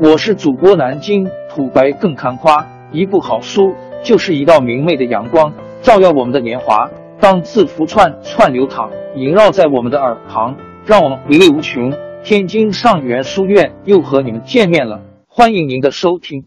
我是主播南京土白更看花，一部好书就是一道明媚的阳光，照耀我们的年华。当字符串串流淌，萦绕在我们的耳旁，让我们回味无穷。天津上元书院又和你们见面了，欢迎您的收听。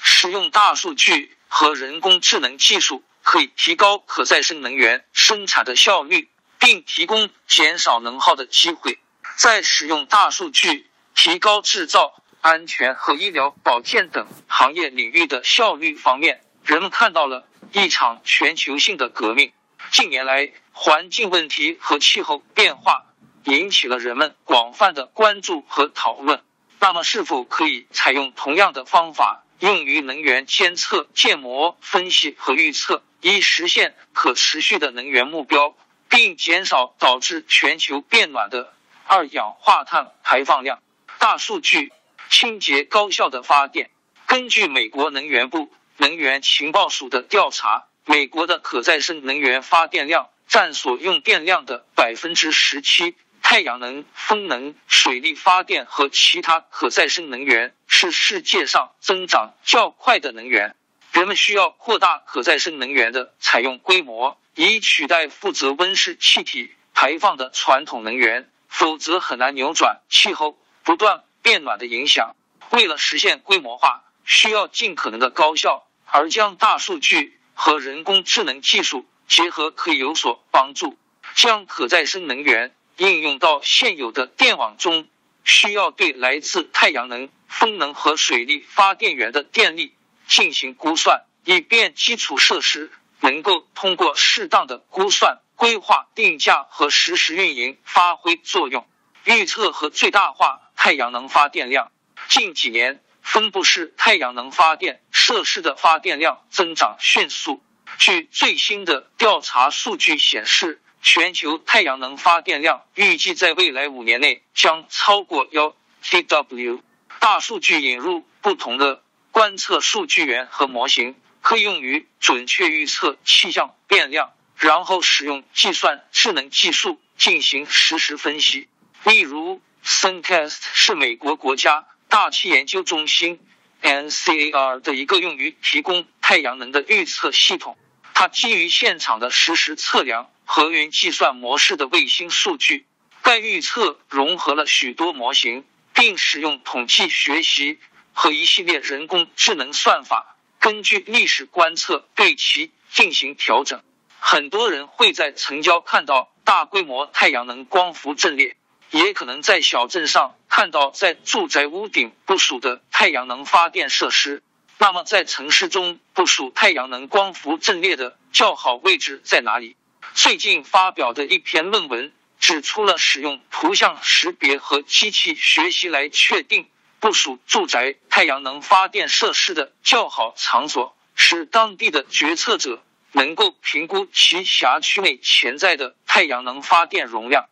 使用大数据和人工智能技术，可以提高可再生能源生产的效率，并提供减少能耗的机会。在使用大数据提高制造、安全和医疗保健等行业领域的效率方面，人们看到了一场全球性的革命。近年来，环境问题和气候变化。引起了人们广泛的关注和讨论。那么，是否可以采用同样的方法用于能源监测、建模、分析和预测，以实现可持续的能源目标，并减少导致全球变暖的二氧化碳排放量？大数据、清洁、高效的发电。根据美国能源部能源情报署的调查，美国的可再生能源发电量占所用电量的百分之十七。太阳能、风能、水力发电和其他可再生能源是世界上增长较快的能源。人们需要扩大可再生能源的采用规模，以取代负责温室气体排放的传统能源，否则很难扭转气候不断变暖的影响。为了实现规模化，需要尽可能的高效，而将大数据和人工智能技术结合可以有所帮助。将可再生能源。应用到现有的电网中，需要对来自太阳能、风能和水力发电源的电力进行估算，以便基础设施能够通过适当的估算、规划、定价和实时运营发挥作用。预测和最大化太阳能发电量。近几年，分布式太阳能发电设施的发电量增长迅速。据最新的调查数据显示。全球太阳能发电量预计在未来五年内将超过幺 TW。大数据引入不同的观测数据源和模型，可以用于准确预测气象变量，然后使用计算智能技术进行实时分析。例如，Suncast 是美国国家大气研究中心 NCAR 的一个用于提供太阳能的预测系统。它基于现场的实时测量。和云计算模式的卫星数据，该预测融合了许多模型，并使用统计学习和一系列人工智能算法，根据历史观测对其进行调整。很多人会在城郊看到大规模太阳能光伏阵列，也可能在小镇上看到在住宅屋顶部署的太阳能发电设施。那么，在城市中部署太阳能光伏阵列的较好位置在哪里？最近发表的一篇论文指出了使用图像识别和机器学习来确定部署住宅太阳能发电设施的较好场所，使当地的决策者能够评估其辖区内潜在的太阳能发电容量。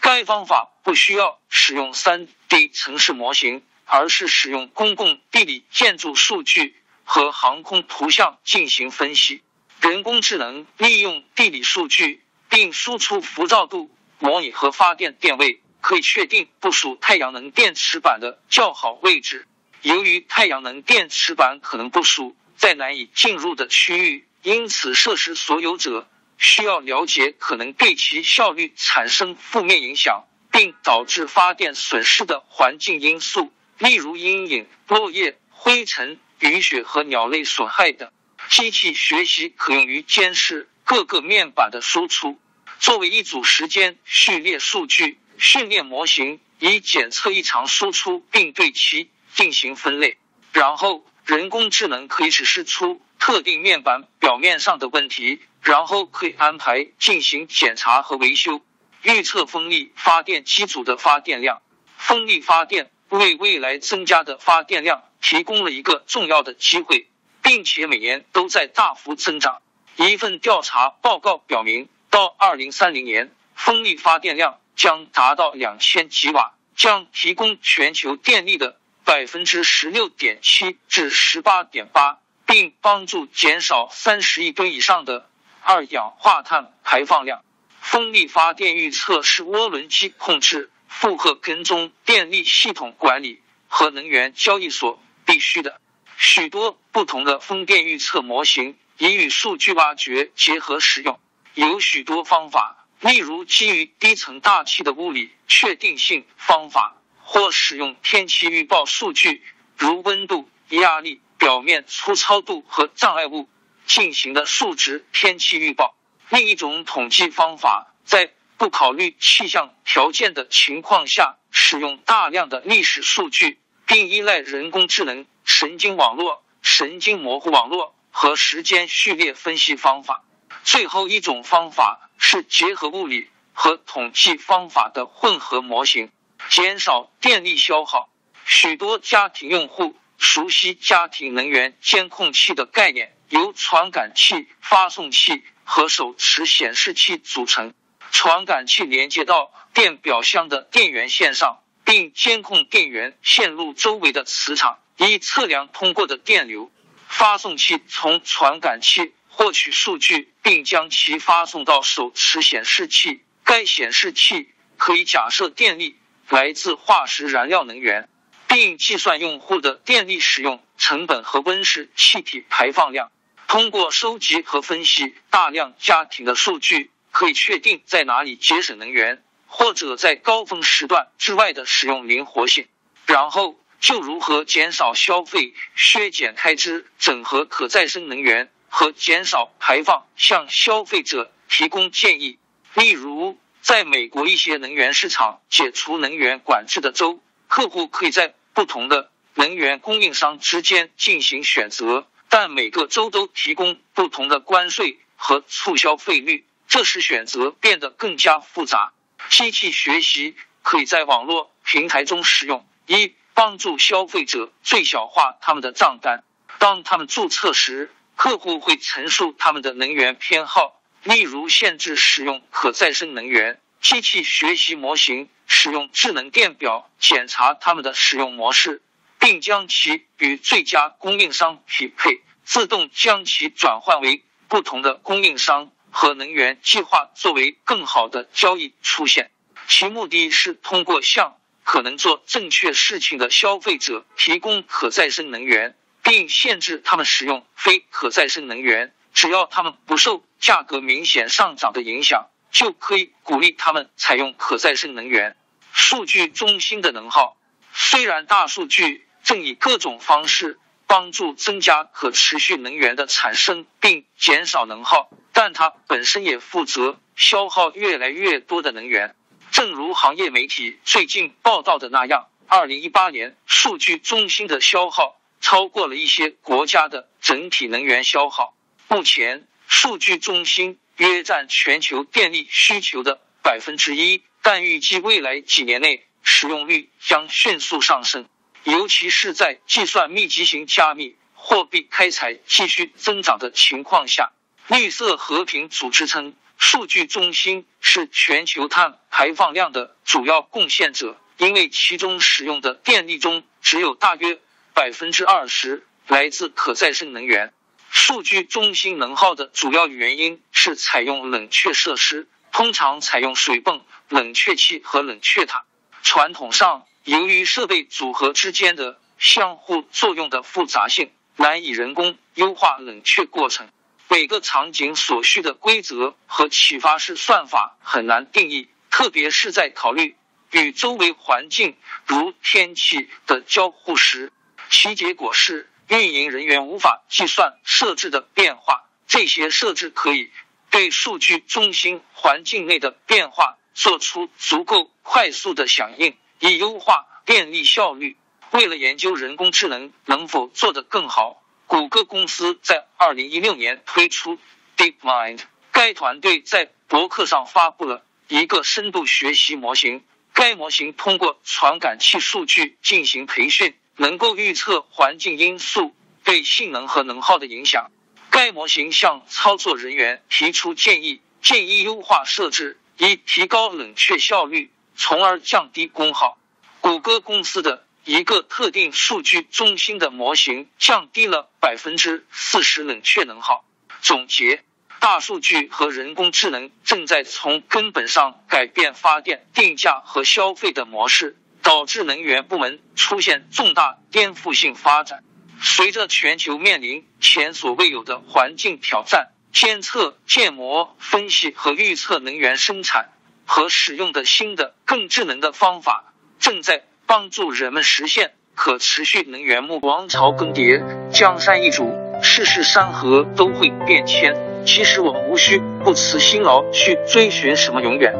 该方法不需要使用三 D 城市模型，而是使用公共地理建筑数据和航空图像进行分析。人工智能利用地理数据并输出浮躁度模拟和发电电位，可以确定部署太阳能电池板的较好位置。由于太阳能电池板可能部署在难以进入的区域，因此设施所有者需要了解可能对其效率产生负面影响，并导致发电损失的环境因素，例如阴影、落叶、灰尘、雨雪和鸟类损害等。机器学习可用于监视各个面板的输出，作为一组时间序列数据训练模型，以检测异常输出并对其进行分类。然后，人工智能可以指示出特定面板表面上的问题，然后可以安排进行检查和维修。预测风力发电机组的发电量，风力发电为未来增加的发电量提供了一个重要的机会。并且每年都在大幅增长。一份调查报告表明，到二零三零年，风力发电量将达到两千吉瓦，将提供全球电力的百分之十六点七至十八点八，并帮助减少三十亿吨以上的二氧化碳排放量。风力发电预测是涡轮机控制、负荷跟踪、电力系统管理。和能源交易所必须的。许多不同的风电预测模型已与数据挖掘结合使用，有许多方法，例如基于低层大气的物理确定性方法，或使用天气预报数据，如温度、压力、表面粗糙度和障碍物进行的数值天气预报。另一种统计方法，在不考虑气象条件的情况下，使用大量的历史数据，并依赖人工智能、神经网络、神经模糊网络和时间序列分析方法。最后一种方法是结合物理和统计方法的混合模型，减少电力消耗。许多家庭用户熟悉家庭能源监控器的概念，由传感器、发送器。和手持显示器组成，传感器连接到电表箱的电源线上，并监控电源线路周围的磁场，以测量通过的电流。发送器从传感器获取数据，并将其发送到手持显示器。该显示器可以假设电力来自化石燃料能源，并计算用户的电力使用成本和温室气体排放量。通过收集和分析大量家庭的数据，可以确定在哪里节省能源，或者在高峰时段之外的使用灵活性。然后就如何减少消费、削减开支、整合可再生能源和减少排放，向消费者提供建议。例如，在美国一些能源市场解除能源管制的州，客户可以在不同的能源供应商之间进行选择。但每个州都提供不同的关税和促销费率，这使选择变得更加复杂。机器学习可以在网络平台中使用，一帮助消费者最小化他们的账单。当他们注册时，客户会陈述他们的能源偏好，例如限制使用可再生能源。机器学习模型使用智能电表检查他们的使用模式。并将其与最佳供应商匹配，自动将其转换为不同的供应商和能源计划作为更好的交易出现。其目的是通过向可能做正确事情的消费者提供可再生能源，并限制他们使用非可再生能源。只要他们不受价格明显上涨的影响，就可以鼓励他们采用可再生能源。数据中心的能耗，虽然大数据。正以各种方式帮助增加可持续能源的产生，并减少能耗，但它本身也负责消耗越来越多的能源。正如行业媒体最近报道的那样，二零一八年数据中心的消耗超过了一些国家的整体能源消耗。目前，数据中心约占全球电力需求的百分之一，但预计未来几年内使用率将迅速上升。尤其是在计算密集型加密货币开采继续增长的情况下，绿色和平组织称，数据中心是全球碳排放量的主要贡献者，因为其中使用的电力中只有大约百分之二十来自可再生能源。数据中心能耗的主要原因是采用冷却设施，通常采用水泵、冷却器和冷却塔。传统上。由于设备组合之间的相互作用的复杂性，难以人工优化冷却过程。每个场景所需的规则和启发式算法很难定义，特别是在考虑与周围环境如天气的交互时。其结果是，运营人员无法计算设置的变化。这些设置可以对数据中心环境内的变化做出足够快速的响应。以优化电力效率。为了研究人工智能能否做得更好，谷歌公司在二零一六年推出 DeepMind。该团队在博客上发布了一个深度学习模型。该模型通过传感器数据进行培训，能够预测环境因素对性能和能耗的影响。该模型向操作人员提出建议，建议优化设置，以提高冷却效率。从而降低功耗。谷歌公司的一个特定数据中心的模型降低了百分之四十冷却能耗。总结：大数据和人工智能正在从根本上改变发电定价和消费的模式。导致能源部门出现重大颠覆性发展。随着全球面临前所未有的环境挑战，监测、建模、分析和预测能源生产和使用的新的、更智能的方法，正在帮助人们实现可持续能源目王朝更迭，江山易主，世事山河都会变迁。其实我们无需不辞辛劳去追寻什么永远，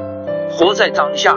活在当下，